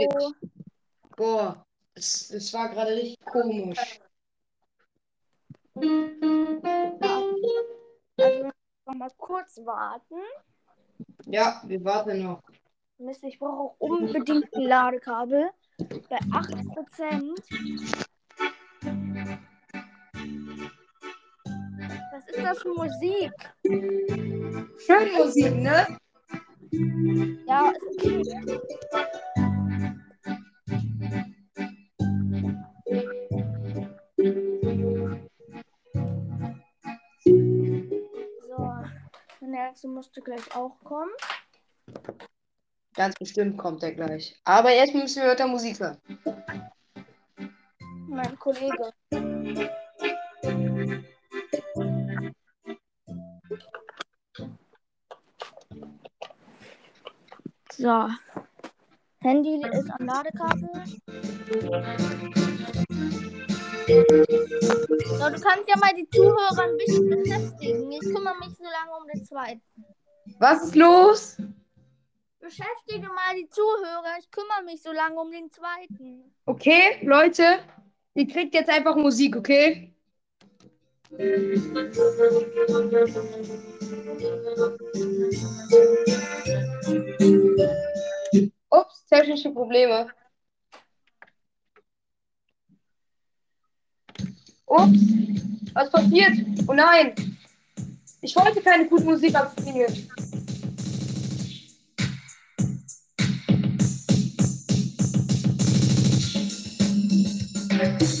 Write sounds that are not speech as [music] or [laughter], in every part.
Hallo. Boah, es, es war gerade richtig komisch. Also noch mal kurz warten. Ja, wir warten noch. Mist, ich brauche auch unbedingt ein Ladekabel. Bei 8%. Was ist das für Musik? Schön Musik, ne? Ja, ist okay. Nächste musste gleich auch kommen. Ganz bestimmt kommt er gleich. Aber jetzt müssen wir weiter Musik hören. Mein Kollege. So. Handy ist am Ladekabel. So, du kannst ja mal die Zuhörer ein bisschen beschäftigen. Ich kümmere mich so lange um den zweiten. Was ist los? Beschäftige mal die Zuhörer. Ich kümmere mich so lange um den zweiten. Okay, Leute, ihr kriegt jetzt einfach Musik, okay? Ups, technische Probleme. Ups, was passiert? Oh nein, ich wollte keine gute Musik abspielen. Was?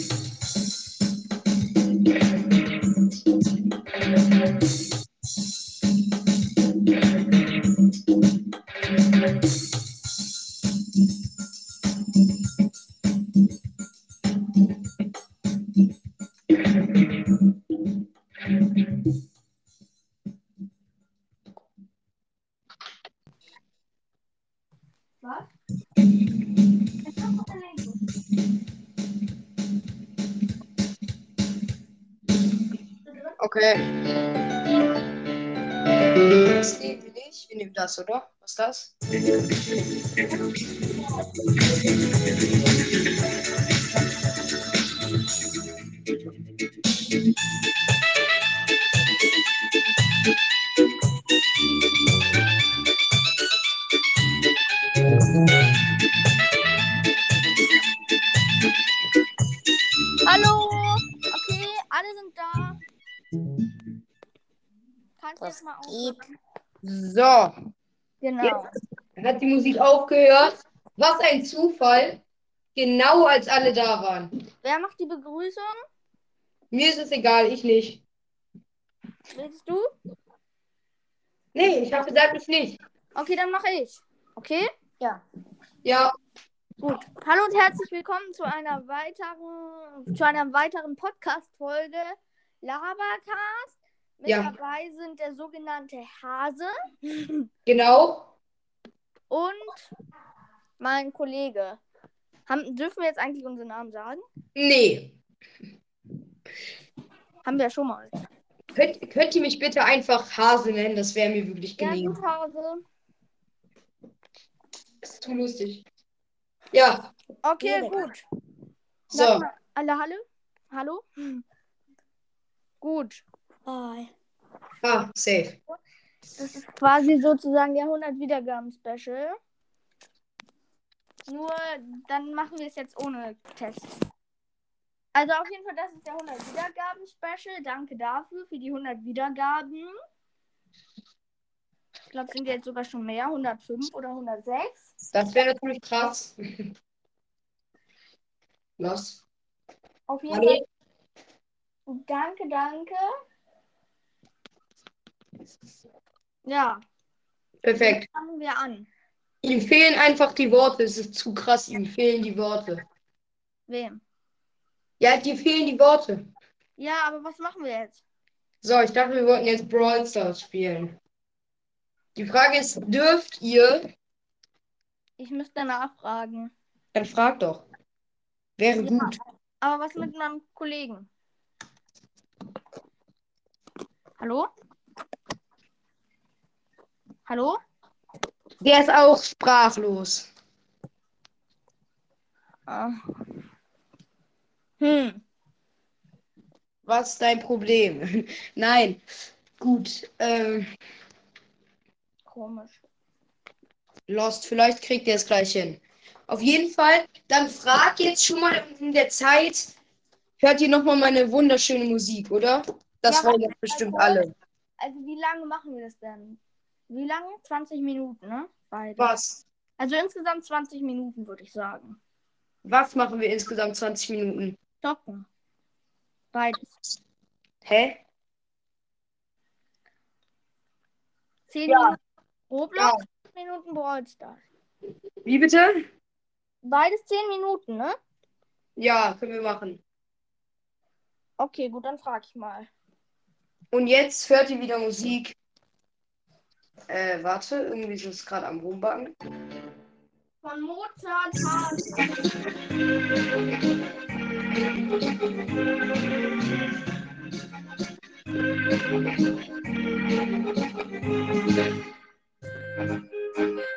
Das, oder? Was ist das? Hallo! Okay, alle sind da. Kannst du jetzt mal aufmachen? So, Genau. hat die Musik aufgehört. Was ein Zufall. Genau als alle da waren. Wer macht die Begrüßung? Mir ist es egal, ich nicht. Willst du? Nee, ich habe gesagt, ich nicht. Okay, dann mache ich. Okay? Ja. Ja, Gut. Hallo und herzlich willkommen zu einer weiteren, zu einer weiteren Podcast-Folge Labercast. Mit Ja. dabei sind der sogenannte Hase genau. und mein Kollege. Haben, dürfen wir jetzt eigentlich unseren Namen sagen? Nee. Haben wir ja schon mal. Könnt, könnt ihr mich bitte einfach Hase nennen? Das wäre mir wirklich Ja, gelegen. gut, Hase. Das ist zu lustig. Ja, Okay, gut. so. Alle Hallo? Hallo? Gut. Hi. Ah, safe. Das ist quasi sozusagen der 100 Wiedergaben-Special. Nur dann machen wir es jetzt ohne Test. Also auf jeden Fall, das ist der 100 Wiedergaben-Special. Danke dafür, für die 100 Wiedergaben. Ich glaube, sind jetzt sogar schon mehr, 105 oder 106. Das wäre natürlich krass. Was? Auf jeden Hallo? Fall, danke, danke. Ja, Perfekt. fangen wir an. Ihm fehlen einfach die Worte. Es ist zu krass. Ihm fehlen die Worte. Wem? Ja, dir fehlen die Worte. Ja, aber was machen wir jetzt? So, ich dachte, wir wollten jetzt Brawl Stars spielen. Die Frage ist, dürft ihr? Ich müsste nachfragen. Dann frag doch. Wäre Ja. gut. Aber was mit meinem Kollegen? Hallo? Hallo? Der ist auch sprachlos. Ah. Hm. Was ist dein Problem? [laughs] Nein. Gut. Ähm, Komisch. Lost, vielleicht kriegt ihr es gleich hin. Auf jeden Fall, dann frag jetzt schon mal in der Zeit, hört ihr nochmal meine wunderschöne Musik, oder? Das Ja, wollen doch bestimmt alle. Also wie lange machen wir das denn? Wie lange? 20 Minuten, ne? Beide. Was? Also insgesamt 20 Minuten, würde ich sagen. Was machen wir insgesamt 20 Minuten? Zocken. Beides. Hä? 10 Ja. Minuten Roblox, 10 Minuten Brawl Stars. Wie bitte? Beides 10 Minuten, ne? Ja, können wir machen. Okay, gut, dann frage ich mal. Und jetzt hört ihr wieder Musik. Äh, warte, irgendwie ist es gerade am Rumbacken. Von Mozart Hase. [laughs]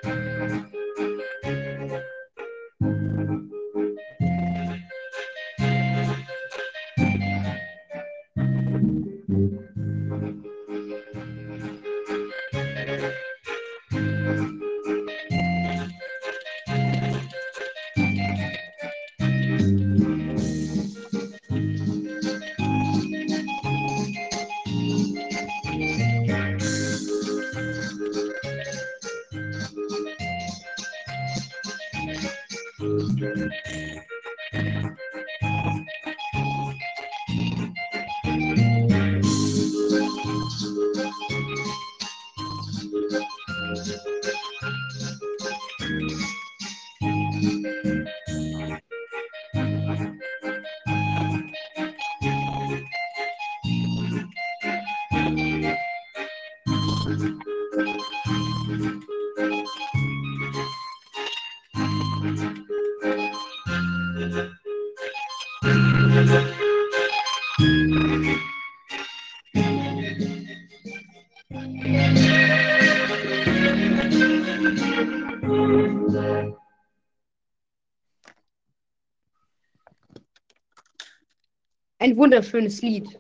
Ein wunderschönes Lied.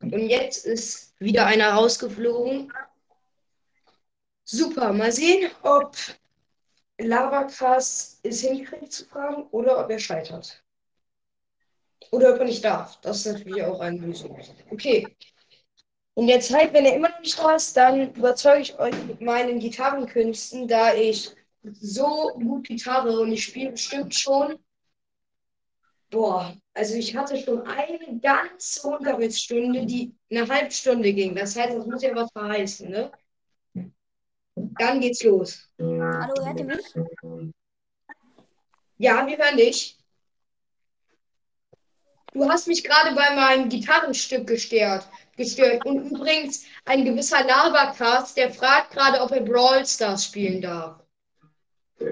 Und jetzt ist wieder einer rausgeflogen. Super, mal sehen, ob Lavacast es hinkriegt zu fragen oder ob er scheitert. Oder ob er nicht darf. Das ist natürlich auch eine Lösung. Okay. In der Zeit, wenn er immer noch nicht ist, dann überzeuge ich euch mit meinen Gitarrenkünsten, da ich so gut Gitarre und ich spiele bestimmt schon. Boah, also ich hatte schon eine ganze Unterrichtsstunde, die eine halbe Stunde ging. Das heißt, das muss ja was verheißen, ne? Dann geht's los. Hallo, hört ihr mich? Ja, wir hören dich. Du hast mich gerade bei meinem Gitarrenstück gestört. gestört. Und übrigens, ein gewisser Labercast, der fragt gerade, ob er Brawl Stars spielen darf. Ja,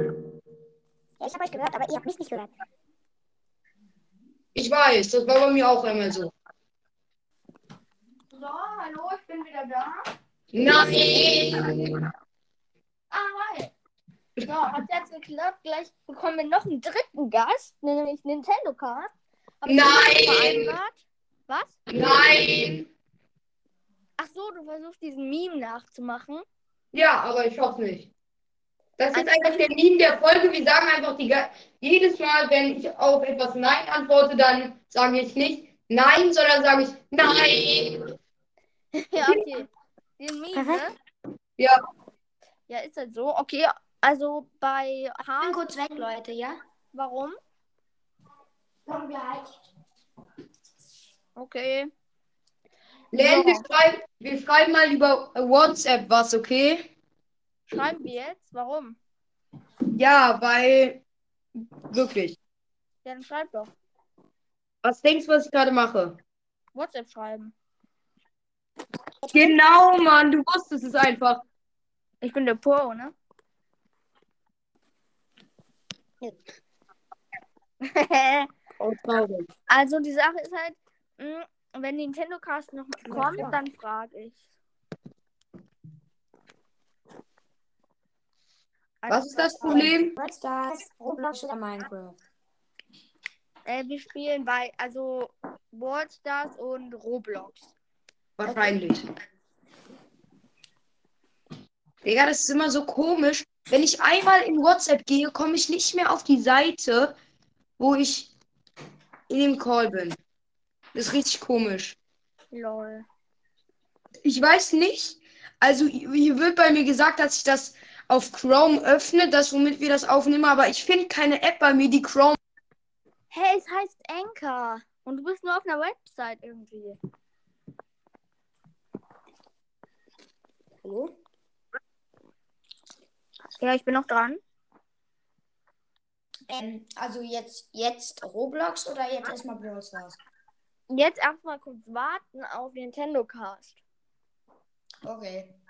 ich habe euch gehört, aber ihr habt mich nicht gehört. Ich weiß, das war bei mir auch einmal so. So, hallo, ich bin wieder da. Nein! Ah, hi. So, hat jetzt geklappt. Gleich bekommen wir noch einen dritten Gast, nämlich Nintendo Card. Hab Nein! Was? Nein! Ach so, du versuchst diesen Meme nachzumachen. Ja, aber ich hoffe nicht. Das ist einfach der Meme der Folge. Wir sagen einfach die, jedes Mal, wenn ich auf etwas Nein antworte, dann sage ich nicht Nein, sondern sage ich Nein. [laughs] ja, okay. Den Meme, ne? Ja, Ja, ist halt so. Okay, also bei Ich bin H. kurz weg, Leute, ja? Warum? Komm gleich. Okay. Len, So. wir, schreiben, wir schreiben mal über WhatsApp was, okay? Schreiben wir jetzt? Warum? Ja, weil wirklich. Ja, dann schreib doch. Was denkst du, was ich gerade mache? WhatsApp schreiben. Genau, Mann, du wusstest es einfach. Ich bin der Pro, ne? [laughs] Also die Sache ist halt, mh, wenn Nintendo Cast noch kommt, dann frage ich. Was ist das Problem? Was ist das? Roblox oder Minecraft? Äh, wir spielen bei, also Worldstars und Roblox. Wahrscheinlich. Digga, das ist immer so komisch. Wenn ich einmal in WhatsApp gehe, komme ich nicht mehr auf die Seite, wo ich in dem Call bin. Das ist richtig komisch. Lol. Ich weiß nicht. Also hier wird bei mir gesagt, dass ich das auf Chrome öffne, das womit wir das aufnehmen, aber ich finde keine App bei mir, die Chrome. Hey, es heißt Anchor. Und du bist nur auf einer Website irgendwie. Hallo? Ja, ich bin noch dran. Ähm, also jetzt, jetzt Roblox oder jetzt erstmal Brawl Stars? Jetzt erstmal kurz warten auf Nintendo Cast. Okay.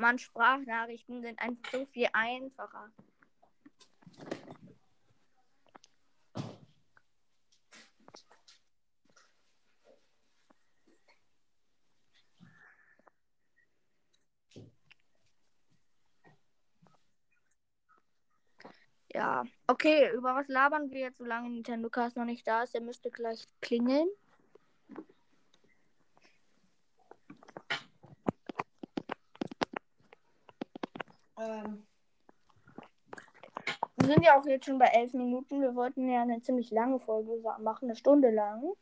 Mann, Sprachnachrichten sind einfach so viel einfacher. Ja, okay, über was labern wir jetzt, solange Nintendo Cast noch nicht da ist? Der müsste gleich klingeln. Ähm, Wir sind ja auch jetzt schon bei elf Minuten. Wir wollten ja eine ziemlich lange Folge machen, eine Stunde lang.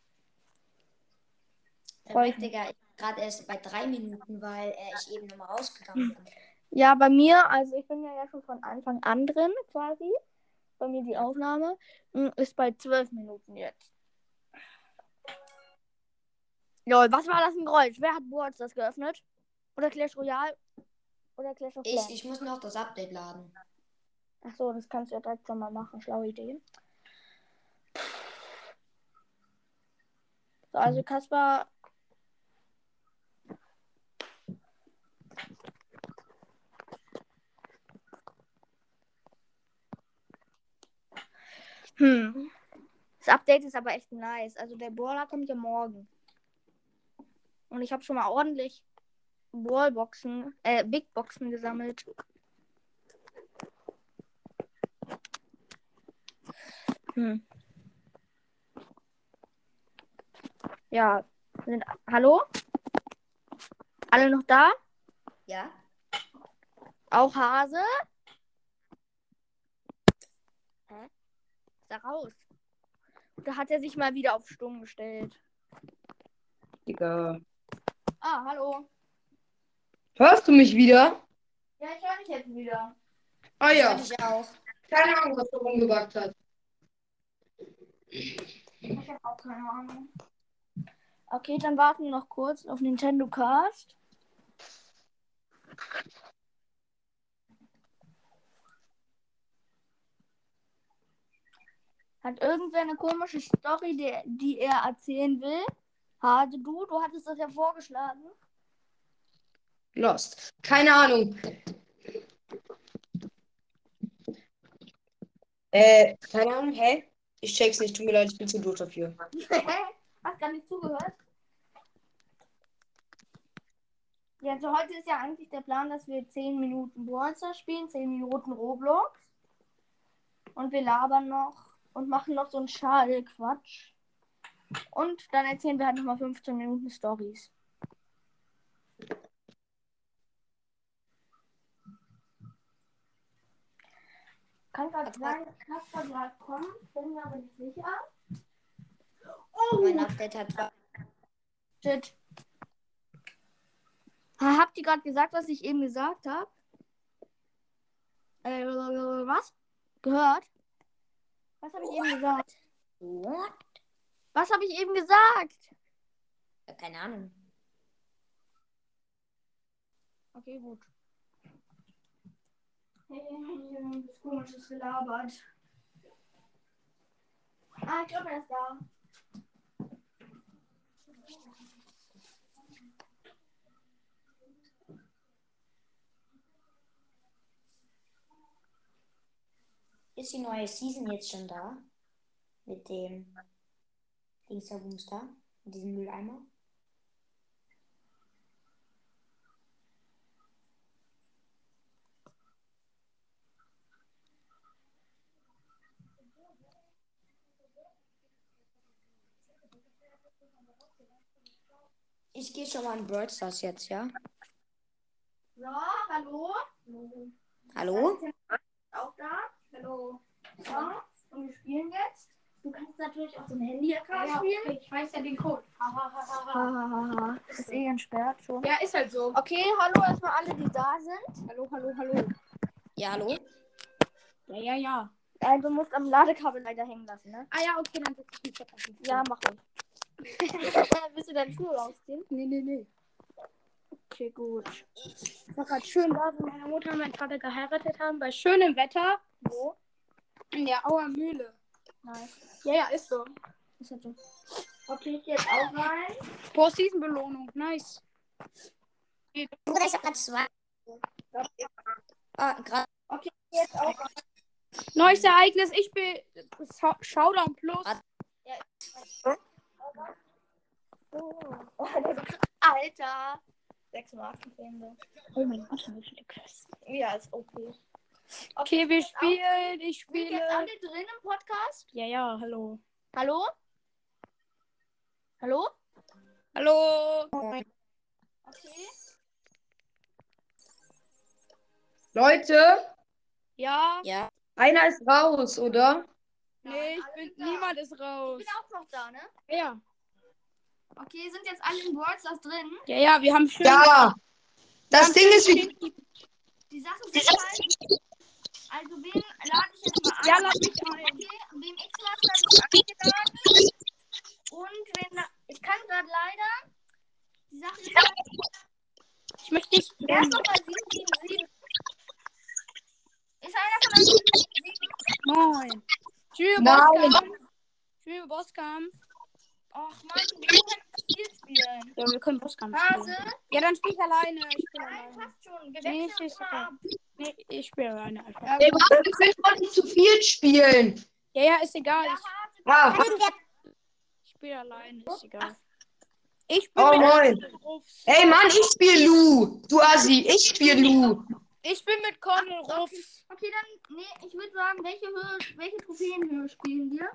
perfekt, Digga. Ich gerade erst bei drei Minuten, weil äh, ich eben nochmal rausgegangen bin. Ja, bei mir, also ich bin ja, ja schon von Anfang an drin, quasi. Bei mir die Aufnahme mm, ist bei zwölf Minuten jetzt. Lol, was war das ein Geräusch? Wer hat Boards das geöffnet? Oder Clash Royale? Oder Clash of Ich, Clans? ich muss noch das Update laden. Ach so, das kannst du ja direkt schon mal machen. Schlaue Idee. So, also Kaspar. Hm. Das Update ist aber echt nice. Also der Brawler kommt ja morgen. Und ich habe schon mal ordentlich Ballboxen, äh, Big Boxen gesammelt. Hm. Ja, sind, hallo? Alle noch da? Ja? Auch Hase? Hä? Ist er raus? Da hat er sich mal wieder auf Stumm gestellt. Digga. Ah, hallo. Hörst du mich wieder? Ja, ich höre dich jetzt wieder. Ah ja. ich auch. Keine Ahnung, was da rumgebackt hat. Ich habe auch keine Ahnung. Okay, dann warten wir noch kurz auf Nintendo Cast. Hat irgendwer eine komische Story, die, die er erzählen will? Hade du, du hattest das ja vorgeschlagen. Lost. Keine Ahnung. Äh, keine Ahnung, hä? Ich check's nicht, tut mir leid, ich bin zu doof dafür. [laughs] Hast gar nicht zugehört? Ja, also heute ist ja eigentlich der Plan, dass wir 10 Minuten Brawler spielen, 10 Minuten Roblox. Und wir labern noch und machen noch so einen Schade-Quatsch. Und dann erzählen wir halt nochmal 15 Minuten Stories. Kann gerade sein, Kasper gerade kommt, bin mir aber nicht sicher. Oh, Mein Update hat. Shit. Ha, Habt ihr gerade gesagt, was ich eben gesagt habe? Äh, was? Gehört? Was habe ich eben gesagt? What? Was habe ich eben gesagt? Ja, keine Ahnung. Okay, gut. Das komisches gelabert. Ah, ich glaube, er ist da. Ist die neue Season jetzt schon da? Mit dem Dingsabums da? Mit diesem Mülleimer? Ich gehe schon mal in Brawl Stars jetzt, ja? So, hallo. Hallo? Auch da. Hallo. So, und wir spielen jetzt. Du kannst natürlich auf dem Handy-Account spielen. ich weiß ja den Code. Hahaha. Ist eh entsperrt schon. Ja, ist halt so. Okay, hallo erstmal alle, die da sind. Hallo, hallo, hallo. Ja, hallo? Ja, ja, ja. Äh, du musst am Ladekabel leider hängen lassen, ne? Ah ja, okay, dann setz ich mich Stuhl. Ja, mach ruhig. Willst du deine Schuhe rausziehen? Nee, nee, nee. Okay, gut. Ich war gerade schön da, wo meine Mutter und mein Vater geheiratet haben, bei schönem Wetter. Wo? In der Auer Mühle. Nice. Ja, ja, ist so. Ist halt so. Okay, ich jetzt auch rein. Post-Season-Belohnung. Nice. Bruder, ich hab grad zwei. Ah, gerade. Okay, ich jetzt auch rein. Neues Ereignis. Ich bin Showdown Plus. Oh. Alter. 6 Marken Freunde. Oh mein Gott, wie viele Quests. Ja, ist okay. Okay, wir spielen. Ich Sind jetzt alle spiele. drin im Podcast? Ja, ja, hallo. Hallo? Hallo? Hallo. Okay. Leute, Ja. Ja. einer ist raus, oder? Nee, ich bin. da. Niemand ist raus. Ich bin auch noch da, ne? Ja. Okay, sind jetzt alle in Brawl Stars drin? Ja, ja, wir haben schön. Ja. Das Ding ist, wie, Die Sache ist halt, also wen lade ich jetzt mal ein? Ja, lad mich ein. Okay, wem X-Master ist eingeladen. Und wen, ich kann gerade leider, die Sache ist halt, Ich möchte dich. wer ist nochmal 777? Ist einer von euch 777? Moin. Tschüss, Nein. Bosskampf. Tschüss, Bosskampf. Och Mann, wir können das Spiel spielen. Ja, wir können Bosskampf Hase? spielen. Ja, dann spiel ich alleine. Ich spiele Nein, alleine. passt schon. Wir Nee, mal ab. Nee, ich spiele alleine einfach. Ja, Ey, warte, ich will doch nicht zu viel spielen. Ja, ja, ist egal. Ja, Ich, Ah, ich spiele alleine, ist egal. Ich Oh, bin mit moin. Ruffs. ey Mann, ich spiel Lu. Du Assi, ich spiel Lu. Ich bin mit Colonel Ruffs. Okay, dann, nee, ich würde sagen, welche Höhe, welche Trophäenhöhe spielen wir?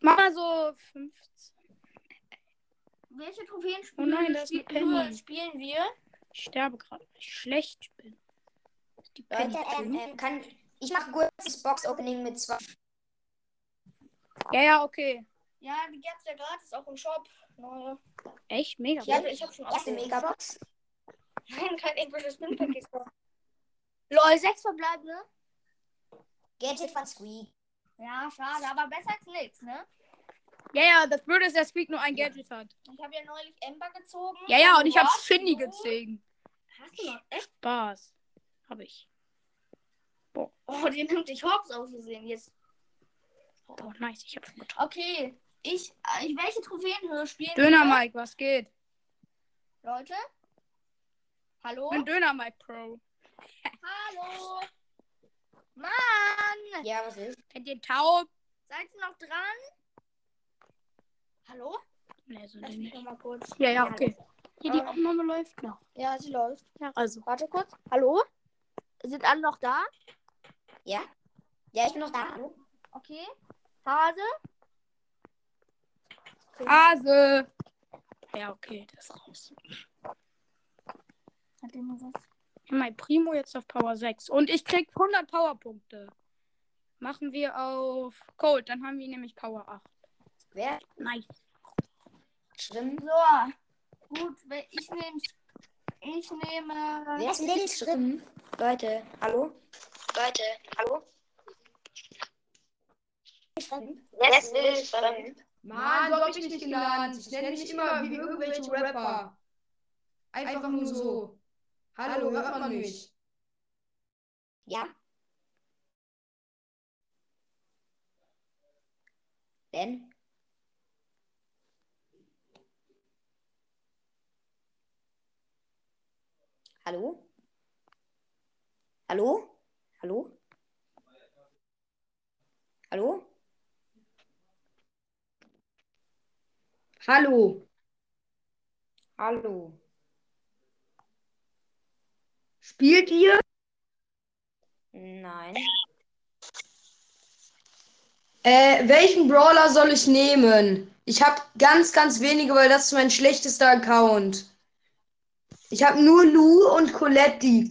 Mach mal so 15. Welche Trophäen Oh spielen, nein, da ist Penny. spielen wir? Ich sterbe gerade, weil ich schlecht bin. Die Penny Leute, ähm, ähm, kann. Ich mache kurzes Box-Opening mit zwei. Ja, ja, okay. Ja, die gab's ja gratis auch im Shop. Neue. Echt? Mega. Ja, ich hab schon Erste. Megabox. [laughs] Nein, kein englisches Spin-Paket. Lol, sechs verbleibende. Gadget von Squeak. Ja, schade, aber besser als nichts, ne? Ja, ja, das Blöde ist, dass Squeak nur ein Gadget hat. Ich habe ja neulich Ember gezogen. Ja, ja, und ich habe? Shindy gezogen. Hast du noch? Echt? Spaß. Hab ich. Oh, den nimmt dich Hobbs ausgesehen jetzt. Oh, nice, ich hab schon getroffen. Okay, ich, äh, ich welche Trophäenhöhe spielen Döner wir? Mike, was geht? Leute? Hallo? Ich bin Döner Mike Pro. Hallo? [laughs] Mann! Ja, was ist? Kennt ihr taub? Seid ihr noch dran? Hallo? Nee, so Lass mich nicht. noch mal kurz. Ja, ja, okay. Hier, die. Aufnahme läuft noch. Ja, sie läuft. Ja, also. Warte kurz. Hallo? Sind alle noch da? Ja? Ja, ich bin noch da. Hallo? Okay. Hase? Hase. Ja, okay, das ist raus. Hat nur was? Mein Primo jetzt auf Power 6. Und ich krieg 100 Powerpunkte. Machen wir auf Cold, dann haben wir nämlich Power 8. Wer? Nice. Schrimp. So. Gut, ich nehme. Ich nehme. Wer ist Lil Schrimp? Leute, hallo? Leute, hallo? Wer ist Lil Schrimp? Mann, so hab ich nicht genannt. Ich nenne mich immer wie irgendwelche Rapper. Einfach nur so. Hallo, hört man mich? Ja? Ben? Hallo? Hallo? Hallo? Hallo? Hallo. Hallo? Spielt ihr? Nein. Äh, welchen Brawler soll ich nehmen? Ich habe ganz, ganz wenige, weil das ist mein schlechtester Account. Ich habe nur Lou und Colette, die